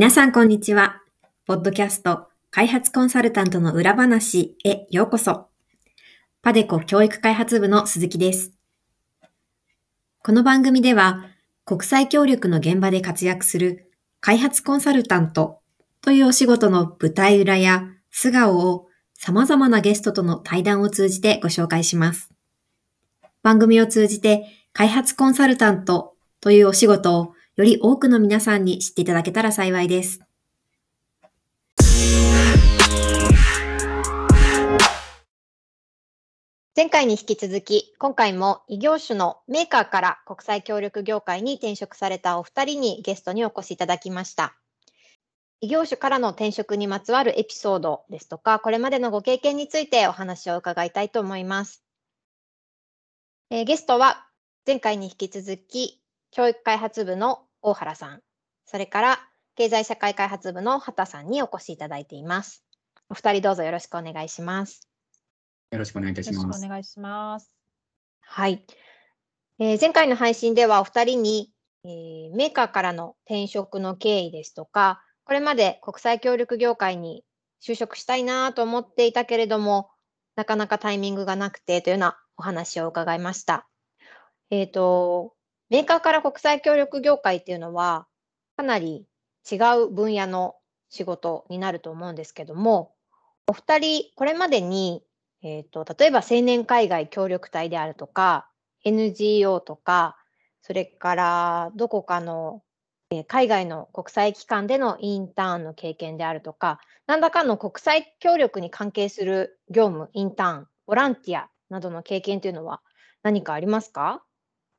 皆さんこんにちは。ポッドキャスト開発コンサルタントの裏話へようこそ。パデコ教育開発部の鈴木です。この番組では、国際協力の現場で活躍する開発コンサルタントというお仕事の舞台裏や素顔を様々なゲストとの対談を通じてご紹介します。番組を通じて開発コンサルタントというお仕事をより多くの皆さんに知っていただけたら幸いです。前回に引き続き、今回も異業種のメーカーから国際協力業界に転職されたお二人にゲストにお越しいただきました。異業種からの転職にまつわるエピソードですとか、これまでのご経験についてお話を伺いたいと思います。えー、ゲストは前回に引き続き、教育開発部の大原さん、それから経済社会開発部の畑さんにお越しいただいています。お二人どうぞよろしくお願いします。よろしくお願いいたします。お願いします。はい。えー、前回の配信ではお二人に、えー、メーカーからの転職の経緯ですとか、これまで国際協力業界に就職したいなと思っていたけれども、なかなかタイミングがなくてというようなお話を伺いました。えっ、ー、と、メーカーから国際協力業界っていうのは、かなり違う分野の仕事になると思うんですけども、お二人、これまでにえっ、ー、と、例えば青年海外協力隊であるとか、NGO とか、それからどこかの、えー、海外の国際機関でのインターンの経験であるとか、何らかの国際協力に関係する業務、インターン、ボランティアなどの経験というのは何かありますか？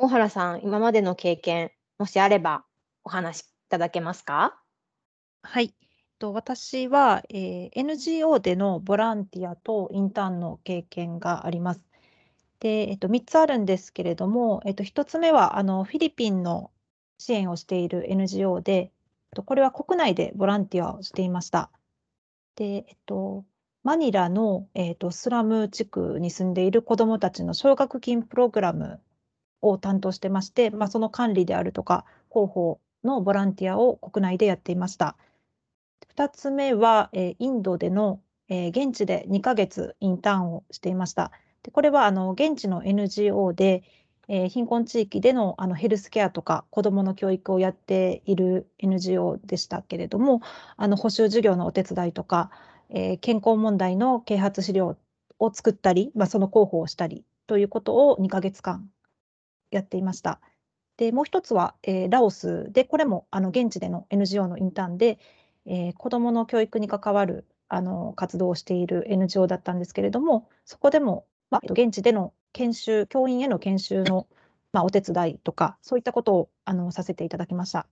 大原さん、今までの経験、もしあればお話しいただけますか？はい。と、私は、えー NGO でのボランティアとインターンの経験があります。で、えっと、3つあるんですけれども、えっと、1つ目はあのフィリピンの支援をしている NGO で、これは国内でボランティアをしていました。で、えっと、マニラの、えっと、スラム地区に住んでいる子どもたちの奨学金プログラムを担当してまして、まあ、その管理であるとか広報のボランティアを国内でやっていました。2つ目は、えー、インドでの、えー、現地で2ヶ月インターンをしていました。でこれはあの現地の NGO で、えー、貧困地域でのあのヘルスケアとか子どもの教育をやっている NGO でしたけれどもあの補修事業のお手伝いとか、えー、健康問題の啓発資料を作ったり、まあ、その広報をしたりということを2ヶ月間やっていました。でもう一つは、えー、ラオスでこれもあの現地での NGO のインターンで、えー、子どもの教育に関わるあの活動をしている NGO だったんですけれども、そこでも、まあ、現地での研修、教員への研修の、まあ、お手伝いとか、そういったことをあのさせていただきました。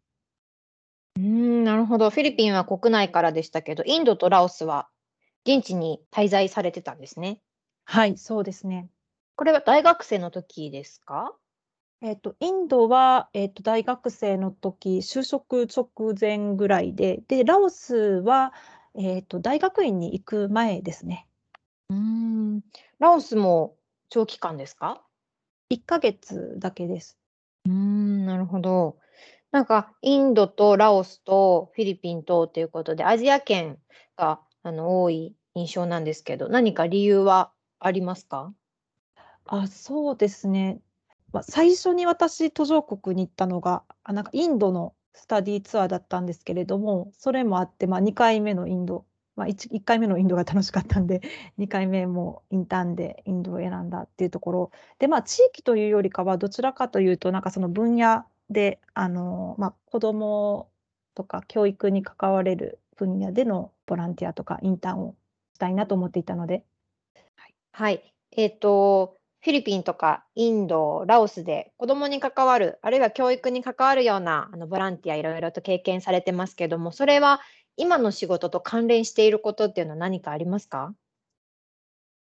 うんなるほど。フィリピンは国内からでしたけど、インドとラオスは現地に滞在されてたんですね。はい、そうですね。これは大学生の時ですか？えっと、インドは、えっと、大学生の時、就職直前ぐらいで、で、ラオスは、えっと、大学院に行く前ですね。うん。ラオスも長期間ですか？1ヶ月だけです。うん、なるほど。なんか、インドとラオスとフィリピンとということで、アジア圏があの多い印象なんですけど、何か理由はありますか？あ、そうですね。まあ、最初に私途上国に行ったのがあなんかインドのスタディツアーだったんですけれどもそれもあって、まあ、2回目のインド、まあ1、1, 回目のインドが楽しかったんで 2回目もインターンでインドを選んだっていうところ。で、まあ、地域というよりかはどちらかというとなんかその分野であの、まあ、子どもとか教育に関われる分野でのボランティアとかインターンをしたいなと思っていたので。はい、はい、えっ、とフィリピンとかインド、ラオスで子どもに関わる、あるいは教育に関わるようなあのボランティアいろいろと経験されてますけども、それは今の仕事と関連していることっていうのは何かありますか？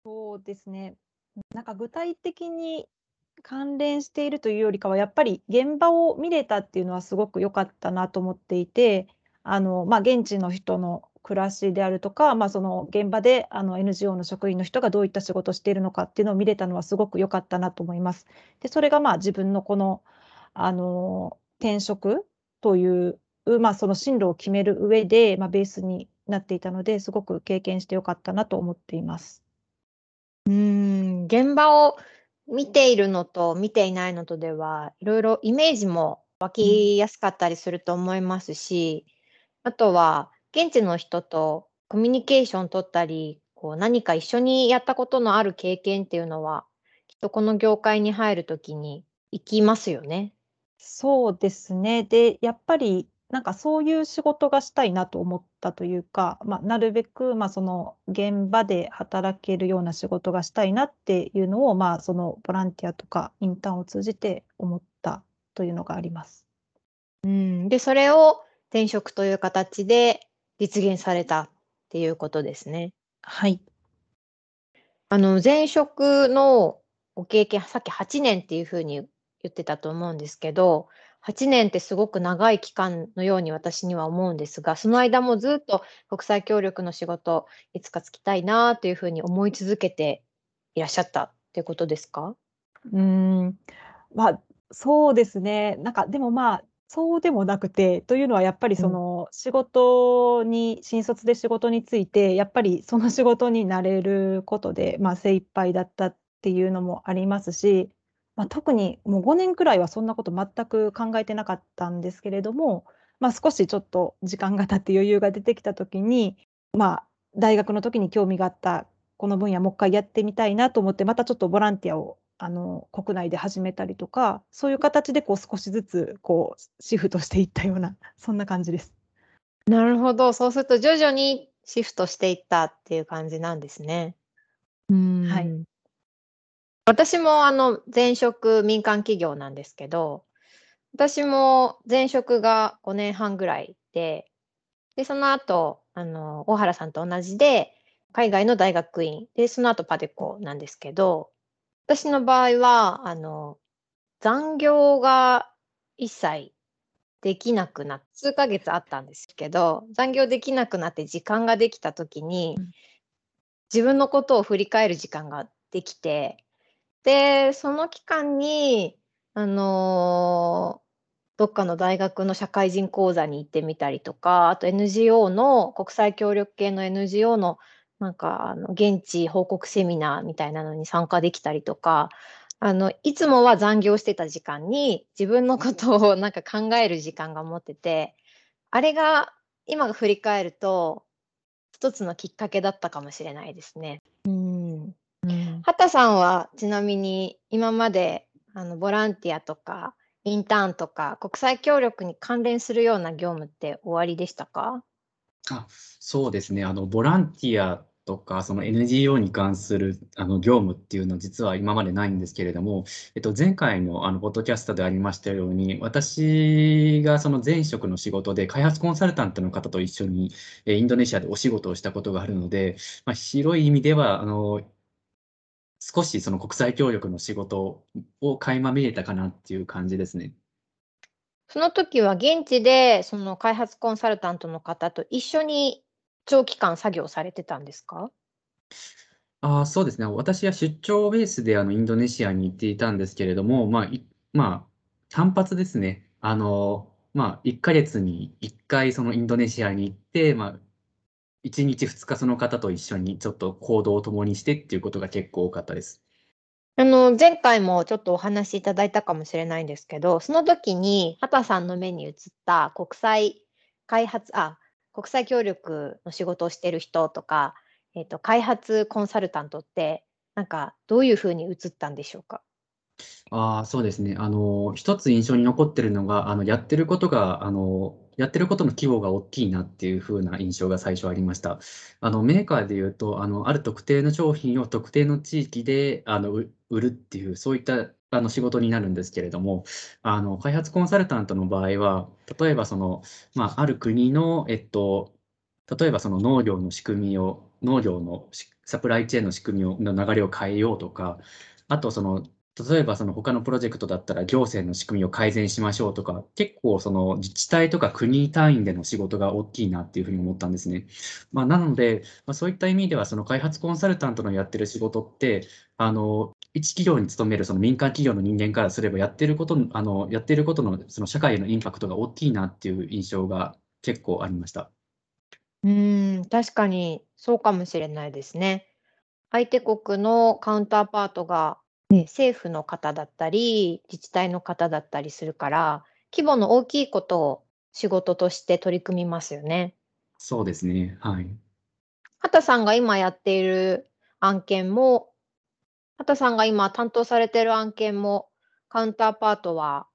そうですね。なんか具体的に関連しているというよりかは、やっぱり現場を見れたっていうのはすごく良かったなと思っていて、あの、まあ、現地の人の暮らしであるとか、まあ、その現場であの NGO の職員の人がどういった仕事をしているのかっていうのを見れたのはすごく良かったなと思います。で、それがまあ自分のこの、あの、転職という、まあ、その進路を決める上で、まあ、ベースになっていたので、すごく経験して良かったなと思っています。うん、現場を見ているのと見ていないのとでは、いろいろイメージも湧きやすかったりすると思いますし、あとは現地の人とコミュニケーション取ったり、こう何か一緒にやったことのある経験っていうのは、きっとこの業界に入るときに生きますよね。そうですね。で、やっぱりなんかそういう仕事がしたいなと思ったというか、まあ、なるべく、まあ、その現場で働けるような仕事がしたいなっていうのを、まあ、そのボランティアとかインターンを通じて思ったというのがあります。うん、で、それを転職という形で実現されたっていうことですね。はい。あの、前職のご経験、さっき8年っていうふうに言ってたと思うんですけど、8年ってすごく長い期間のように私には思うんですが、その間もずっと国際協力の仕事、いつかつきたいなというふうに思い続けていらっしゃったっていうことですか？うん、まあ、そうですね。なんかでもまあ、そうでもなくて、というのはやっぱりその仕事に新卒で仕事について、やっぱりその仕事になれることで、まあ、精一杯だったっていうのもありますしまあ、特にもう5年くらいはそんなこと全く考えてなかったんですけれども、まあ、少しちょっと時間が経って余裕が出てきた時に、まあ、大学の時に興味があったこの分野もう一回やってみたいなと思ってまたちょっとボランティアをあの国内で始めたりとかそういう形でこう少しずつこうシフトしていったような そんな感じです。なるほどそうすると徐々にシフトしていったっていう感じなんですね。うんはい、私もあの前職民間企業なんですけど、私も前職が5年半ぐらいで、で、その後、あの、大原さんと同じで、海外の大学院、で、その後パデコなんですけど、私の場合は、あの、残業が一切できなくなって、数ヶ月あったんですけど、残業できなくなって時間ができた時に、自分のことを振り返る時間ができて、で、その期間に、あの、どっかの大学の社会人講座に行ってみたりとか、あと NGO の国際協力系の NGO のなんかあの現地報告セミナーみたいなのに参加できたりとか、あのいつもは残業してた時間に自分のことをなんか考える時間が持ってて、あれが今振り返ると一つのきっかけだったかもしれないですね。うん。畑さんはちなみに今まであのボランティアとかインターンとか国際協力に関連するような業務って終わりでしたか？あそうですね。あのボランティアとか、その NGO に関するあの業務っていうのは実は今までないんですけれども、えっと、前回のあのポッドキャストでありましたように、私がその前職の仕事で開発コンサルタントの方と一緒にインドネシアでお仕事をしたことがあるので、まあ、広い意味ではあの少しその国際協力の仕事を垣間見えたかなっていう感じですね。その時は現地でその開発コンサルタントの方と一緒に長期間作業されてたんですか？あそうですね。私は出張ベースであのインドネシアに行っていたんですけれども、まあ、いまあ、単発ですね。あの、まあ、1ヶ月に1回そのインドネシアに行って、まあ、1日2日その方と一緒にちょっと行動を共にしてっていうことが結構多かったです。あの、前回もちょっとお話しいただいたかもしれないんですけど、その時に畑さんの目に映った国際開発、あ、国際協力の仕事をしている人とか、えっ、と、開発コンサルタントって、なんかどういうふうに映ったんでしょうか？ああ、そうですね。あの、一つ印象に残ってるのが、あの、やってることが、あの、やってることの規模が大きいなっていう風な印象が最初ありました。あの、メーカーで言うと、あの、ある特定の商品を特定の地域で、あの、売るっていう、そういったあの仕事になるんですけれども、あの、開発コンサルタントの場合は、例えばその、まあ、ある国の、えっと、例えばその農業の仕組みを、農業のサプライチェーンの仕組みをの流れを変えようとか、あとその例えばその他のプロジェクトだったら行政の仕組みを改善しましょうとか、結構その自治体とか国単位での仕事が大きいなっていうふうに思ったんですね。まあ、なので、まあ、そういった意味ではその開発コンサルタントのやってる仕事って、あの、一企業に勤めるその民間企業の人間からすればやってることの、あの、やってることのその社会へのインパクトが大きいなっていう印象が結構ありました。うん、確かにそうかもしれないですね。相手国のカウンターパートがね、政府の方だったり、自治体の方だったりするから、規模の大きいことを仕事として取り組みますよね。そうですね。はい。畑さんが今やっている案件も、畑さんが今担当されている案件も、カウンターパートは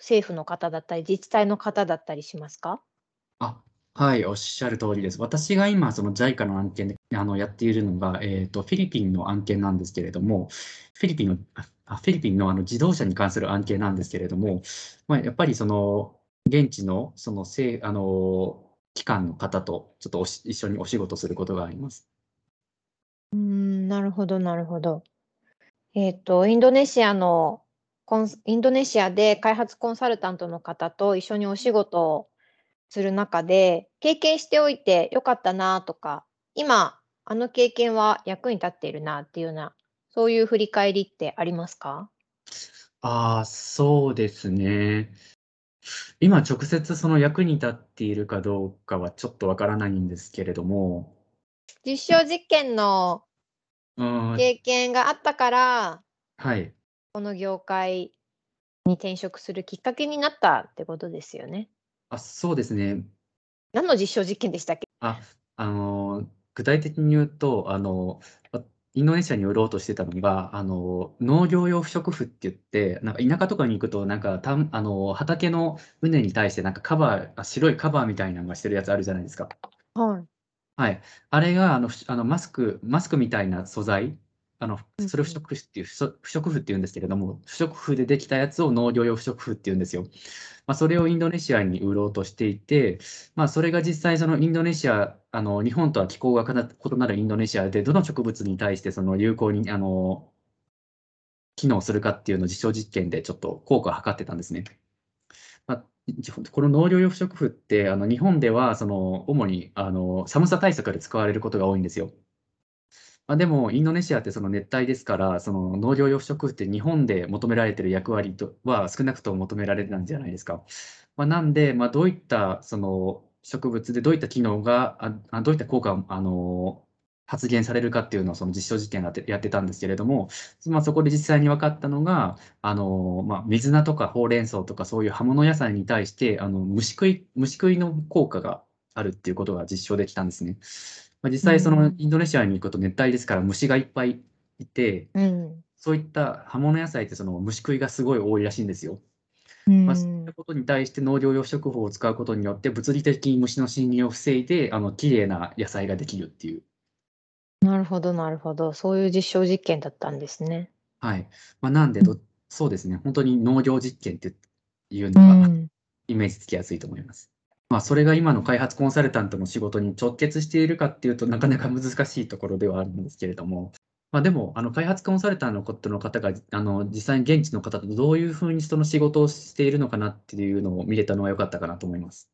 政府の方だったり、自治体の方だったりしますか？あ、はい、おっしゃる通りです。私が今、その JICA の案件であのやっているのが、えーと、フィリピンの案件なんですけれども、フィリピンのあフィリピンのあの自動車に関する案件なんですけれども、まあ、やっぱりその現地のそのせあの機関の方とちょっとおし一緒にお仕事することがあります。うん、なるほど、なるほど。えっ、と、インドネシアのコンインドネシアで開発コンサルタントの方と一緒にお仕事をする中で、経験しておいてよかったなとか、今、あの経験は役に立っているなっていうような、そういう振り返りってありますか？ああ、そうですね。今直接その役に立っているかどうかはちょっとわからないんですけれども。実証実験の経験があったから、はい。この業界に転職するきっかけになったってことですよね。あ、そうですね。何の実証実験でしたっけ？あ、あの、具体的に言うと、あの、インドネシアに売ろうとしてたのが、あの、農業用不織布って言って、なんか田舎とかに行くと、なんか、たんあの、畑の畝に対してなんかカバーあ、白いカバーみたいなのがしてるやつあるじゃないですか。はい。はい。あれが、あの、あのマスクマスクみたいな素材あの、それを不織布っていう、不織布って言うんですけれども、不織布でできたやつを農業用不織布って言うんですよ。まあ、それをインドネシアに売ろうとしていて、まあ、それが実際そのインドネシア、あの、日本とは気候が異なるインドネシアで、どの植物に対してその有効に、あの、機能するかっていうのを実証実験でちょっと効果を測ってたんですね。この農業用不織布って、あの、日本では、その、主に、あの、寒さ対策で使われることが多いんですよ。まあ、でも、インドネシアってその熱帯ですから、その農業養殖って日本で求められてる役割とは少なくとも求められてたんじゃないですか。まあ、なんで、まあ、どういったその植物でどういった機能が、あどういった効果をあの発現されるかっていうのをその実証実験でやってたんですけれども、まあ、そこで実際に分かったのが、あのまあ、水菜とかほうれん草とかそういう葉物野菜に対してあの虫食い虫食いの効果があるっていうことが実証できたんですね。まあ、実際そのインドネシアに行くと熱帯ですから虫がいっぱいいて、うん、そういった葉物野菜ってその虫食いがすごい多いらしいんですよ。まあ、そういったことに対して農業用食法を使うことによって物理的に虫の侵入を防いであの綺麗な野菜ができるっていう。なるほどなるほど。そういう実証実験だったんですね。はい。まあ、なんでど、そうですね、本当に農業実験っていうのが、イメージつきやすいと思います。まあ、それが今の開発コンサルタントの仕事に直結しているかっていうとなかなか難しいところではあるんですけれども、まあ、でも、あの開発コンサルタントの方があの実際に現地の方とどういうふうにその仕事をしているのかなっていうのを見れたのは良かったかなと思います。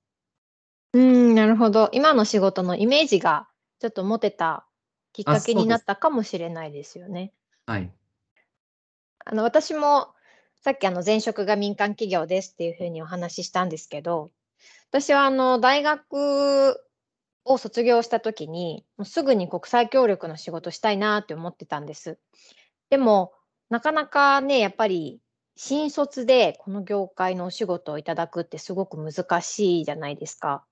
うん、なるほど。今の仕事のイメージがちょっと持てたきっかけになったかもしれないですよね。はい。あの私もさっきあの前職が民間企業ですっていうふうにお話ししたんですけど、私はあの大学を卒業した時に、もうすぐに国際協力の仕事したいなって思ってたんです。でも、なかなかね、やっぱり新卒でこの業界のお仕事をいただくってすごく難しいじゃないですか。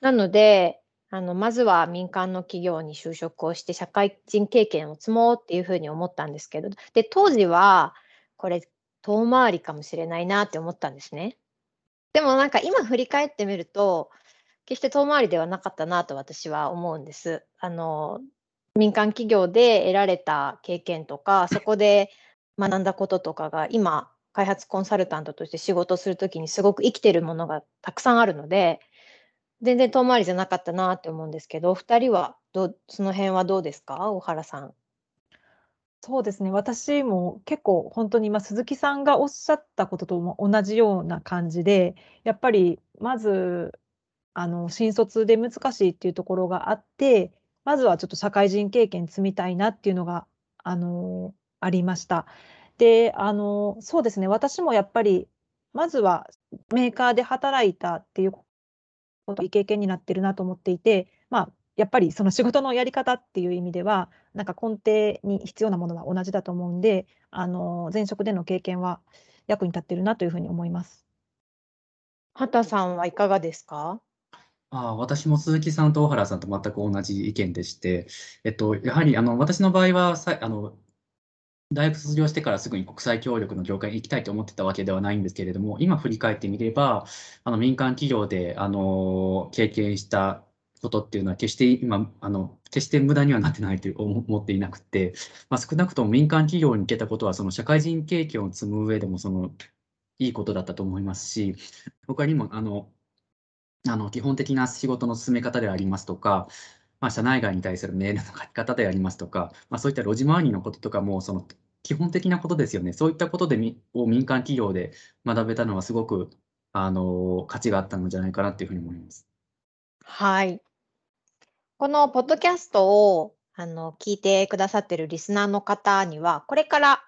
なので、あのまずは民間の企業に就職をして社会人経験を積もうっていうふうに思ったんですけど、で、当時はこれ遠回りかもしれないなって思ったんですね。でもなんか今振り返ってみると、決して遠回りではなかったなと私は思うんです。あの、民間企業で得られた経験とか、そこで学んだこととかが今、開発コンサルタントとして仕事するときにすごく生きてるものがたくさんあるので、全然遠回りじゃなかったなって思うんですけど、お二人はどうその辺はどうですか？大原さん。そうですね、私も結構本当に今鈴木さんがおっしゃったことと同じような感じで、やっぱりまず、あの、新卒で難しいっていうところがあって、まずはちょっと社会人経験積みたいなっていうのが、あの、ありました。で、あの、そうですね、私もやっぱり、まずはメーカーで働いたっていうこといい経験になってるなと思っていて、まあ、やっぱりその仕事のやり方っていう意味では、なんか根底に必要なものは同じだと思うんで、あの、前職での経験は役に立ってるなというふうに思います。畑さんはいかがですか？ああ、私も鈴木さんと大原さんと全く同じ意見でして、えっと、やはりあの私の場合はさあの大学卒業してからすぐに国際協力の業界に行きたいと思ってたわけではないんですけれども、今振り返ってみれば、あの民間企業であの経験したことっていうのは決して今、あの決して無駄にはなってないと思っていなくて、まあ、少なくとも民間企業に行けたことは、その社会人経験を積む上でもそのいいことだったと思いますし、他にもあのあの基本的な仕事の進め方でありますとか、まあ、社内外に対するメールの書き方でありますとか、まあ、そういった路地回りのこととかも、その基本的なことですよね。そういったことでを民間企業で学べたのはすごくあの価値があったのじゃないかなというふうに思います。はい。このポッドキャストをあの聞いてくださっているリスナーの方には、これから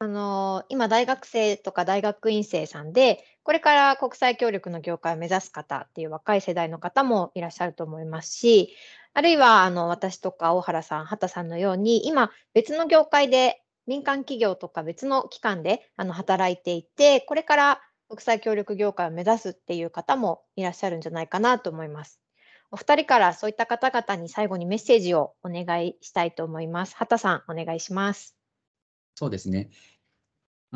あの今大学生とか大学院生さんで、これから国際協力の業界を目指す方っていう若い世代の方もいらっしゃると思いますし、あるいはあの私とか大原さん、畑さんのように、今別の業界で民間企業とか別の機関であの働いていて、これから国際協力業界を目指すっていう方もいらっしゃるんじゃないかなと思います。お二人からそういった方々に最後にメッセージをお願いしたいと思います。畑さん、お願いします。そうですね。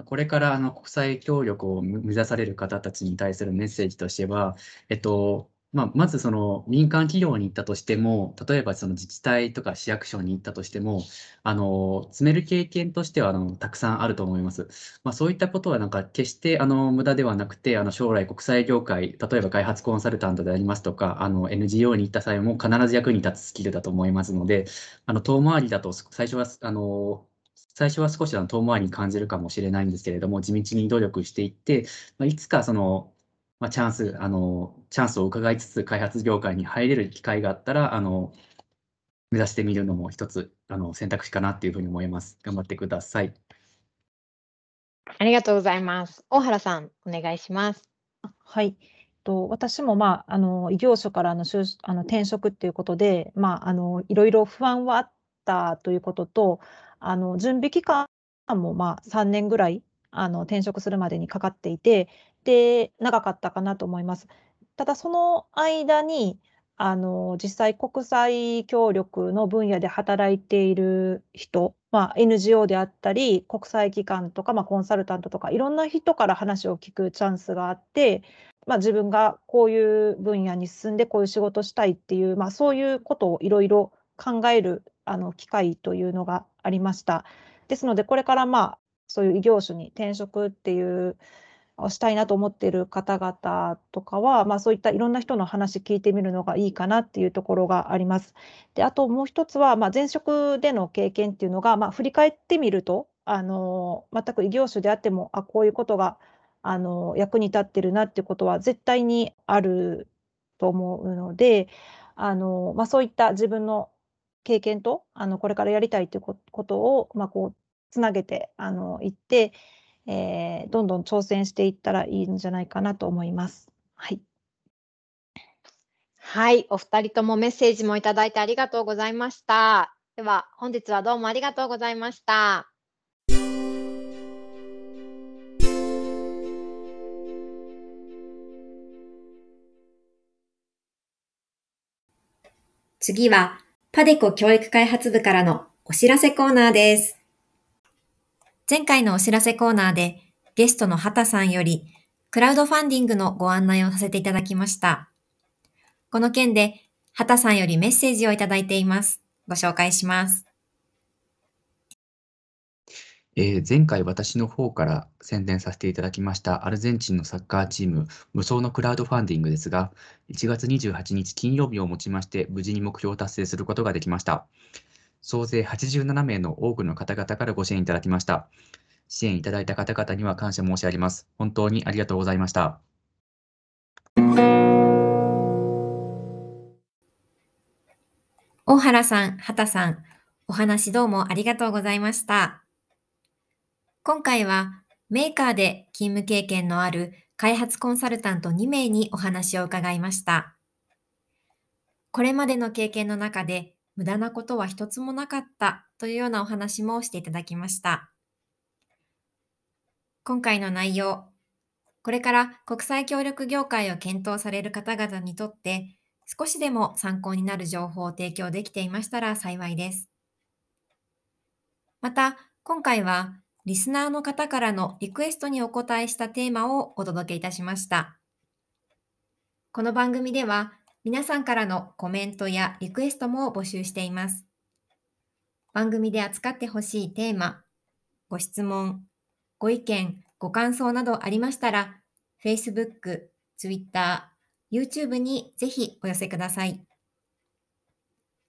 これからあの国際協力を目指される方たちに対するメッセージとしては、えっと、まあ、まずその民間企業に行ったとしても、例えばその自治体とか市役所に行ったとしても、あの、詰める経験としてはあのたくさんあると思います。まあ、そういったことはなんか決してあの無駄ではなくて、あの将来国際業界、例えば開発コンサルタントでありますとか、あの NGO に行った際も必ず役に立つスキルだと思いますので、あの遠回りだと最初はあの最初は少し遠回りに感じるかもしれないんですけれども、地道に努力していって、まあ、いつかそのまあ、チャンス、あの、チャンスを伺いつつ開発業界に入れる機会があったら、あの、目指してみるのも一つ、あの、選択肢かなっていうふうに思います。頑張ってください。ありがとうございます。大原さん、お願いします。はい。と私も、まあ、あの異業種からの就あの転職っていうことで、まあ、あのいろいろ不安はあったということと、あの準備期間も、まあ、3年ぐらいあの転職するまでにかかっていて、で、長かったかなと思います。ただその間に、あの、実際国際協力の分野で働いている人、まあ、NGO であったり、国際機関とか、まあ、コンサルタントとか、いろんな人から話を聞くチャンスがあって、まあ、自分がこういう分野に進んでこういう仕事したいっていう、まあ、そういうことをいろいろ考えるあの機会というのがありました。ですので、これからまあそういう異業種に転職っていうをしたいなと思っている方々とかは、まあ、そういったいろんな人の話聞いてみるのがいいかなっていうところがあります。であともう一つは、まあ、前職での経験っていうのが、まあ、振り返ってみるとあの全く異業種であってもあこういうことがあの役に立ってるなっていうことは絶対にあると思うのであの、まあ、そういった自分の経験とあのこれからやりたいということを、まあ、こうつなげてあのいってえー、どんどん挑戦していったらいいんじゃないかなと思います。はい。はい、お二人ともメッセージもいただいてありがとうございました。では、本日はどうもありがとうございました。次は、パデコ教育開発部からのお知らせコーナーです。前回のお知らせコーナーでゲストの畑さんよりクラウドファンディングのご案内をさせていただきました。この件で畑さんよりメッセージをいただいています。ご紹介します。えー前回私の方から宣伝させていただきましたアルゼンチンのサッカーチーム無双のクラウドファンディングですが、1月28日金曜日をもちまして無事に目標を達成することができました。総勢87名の多くの方々からご支援いただきました。支援いただいた方々には感謝申し上げます。本当にありがとうございました。大原さん、畑さん、お話どうもありがとうございました。今回はメーカーで勤務経験のある開発コンサルタント2名にお話を伺いました。これまでの経験の中で無駄なことは一つもなかったというようなお話もしていただきました。今回の内容、これから国際協力業界を検討される方々にとって少しでも参考になる情報を提供できていましたら幸いです。また、今回はリスナーの方からのリクエストにお答えしたテーマをお届けいたしました。この番組では皆さんからのコメントやリクエストも募集しています。番組で扱ってほしいテーマ、ご質問、ご意見、ご感想などありましたら、Facebook、Twitter、YouTube にぜひお寄せください。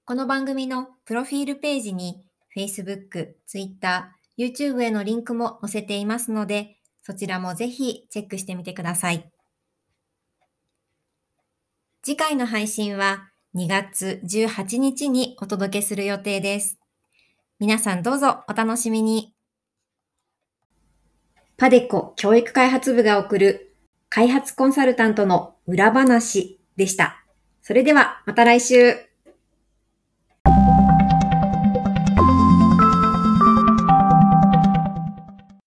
この番組のプロフィールページに Facebook、Twitter、YouTube へのリンクも載せていますので、そちらもぜひチェックしてみてください。次回の配信は2月18日にお届けする予定です。皆さんどうぞお楽しみに。パデコ教育開発部が送る開発コンサルタントの裏話でした。それではまた来週。